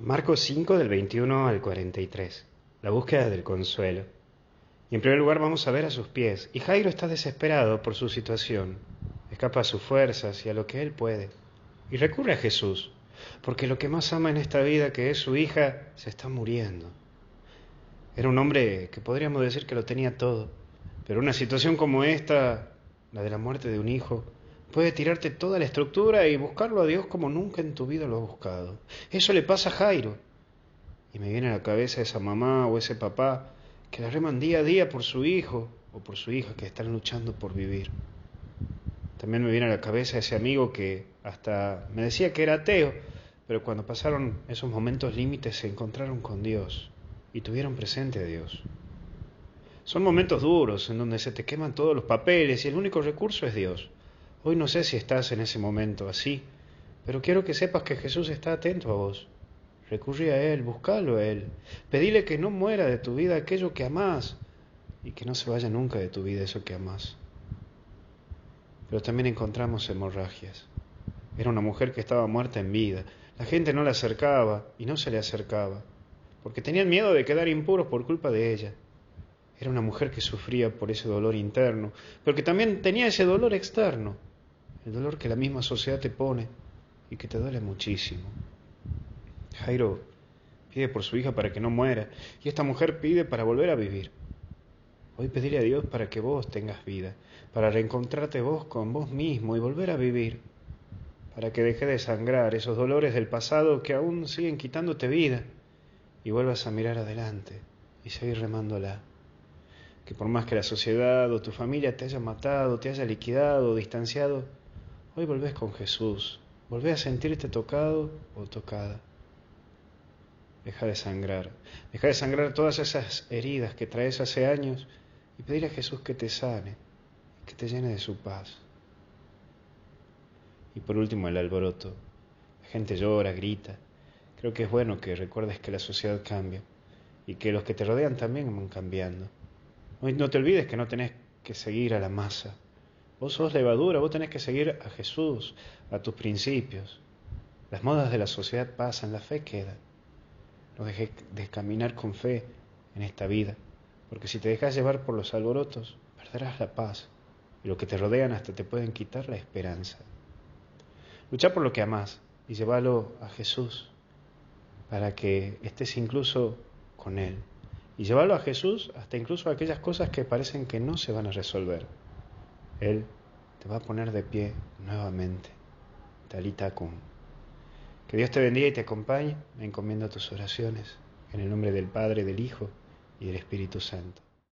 Marcos 5 del 21 al 43. La búsqueda del consuelo. Y en primer lugar vamos a ver a sus pies. Y Jairo está desesperado por su situación. Escapa a sus fuerzas y a lo que él puede. Y recurre a Jesús, porque lo que más ama en esta vida, que es su hija, se está muriendo. Era un hombre que podríamos decir que lo tenía todo. Pero una situación como esta, la de la muerte de un hijo, Puede tirarte toda la estructura y buscarlo a Dios como nunca en tu vida lo has buscado. Eso le pasa a Jairo. Y me viene a la cabeza esa mamá o ese papá que la reman día a día por su hijo o por su hija que están luchando por vivir. También me viene a la cabeza ese amigo que hasta me decía que era ateo, pero cuando pasaron esos momentos límites se encontraron con Dios y tuvieron presente a Dios. Son momentos duros en donde se te queman todos los papeles y el único recurso es Dios. Hoy no sé si estás en ese momento así, pero quiero que sepas que Jesús está atento a vos. Recurrí a Él, buscalo a Él. Pedile que no muera de tu vida aquello que amás y que no se vaya nunca de tu vida eso que amás. Pero también encontramos hemorragias. Era una mujer que estaba muerta en vida. La gente no la acercaba y no se le acercaba, porque tenían miedo de quedar impuros por culpa de ella. Era una mujer que sufría por ese dolor interno, pero que también tenía ese dolor externo el dolor que la misma sociedad te pone y que te duele muchísimo. Jairo pide por su hija para que no muera y esta mujer pide para volver a vivir. Hoy pedirle a Dios para que vos tengas vida, para reencontrarte vos con vos mismo y volver a vivir, para que deje de sangrar esos dolores del pasado que aún siguen quitándote vida y vuelvas a mirar adelante y seguir remándola. Que por más que la sociedad o tu familia te haya matado, te haya liquidado, distanciado, Hoy volvés con Jesús, volvés a sentirte tocado o tocada. Deja de sangrar, deja de sangrar todas esas heridas que traes hace años y pedirle a Jesús que te sane, que te llene de su paz. Y por último el alboroto. La gente llora, grita. Creo que es bueno que recuerdes que la sociedad cambia y que los que te rodean también van cambiando. No te olvides que no tenés que seguir a la masa, Vos sos levadura, vos tenés que seguir a Jesús, a tus principios. Las modas de la sociedad pasan, la fe queda. No dejes de caminar con fe en esta vida, porque si te dejas llevar por los alborotos, perderás la paz y lo que te rodean hasta te pueden quitar la esperanza. Lucha por lo que amás y llévalo a Jesús para que estés incluso con Él. Y llévalo a Jesús hasta incluso aquellas cosas que parecen que no se van a resolver. Él te va a poner de pie nuevamente. Talita con. Que Dios te bendiga y te acompañe. Me encomiendo tus oraciones. En el nombre del Padre, del Hijo y del Espíritu Santo.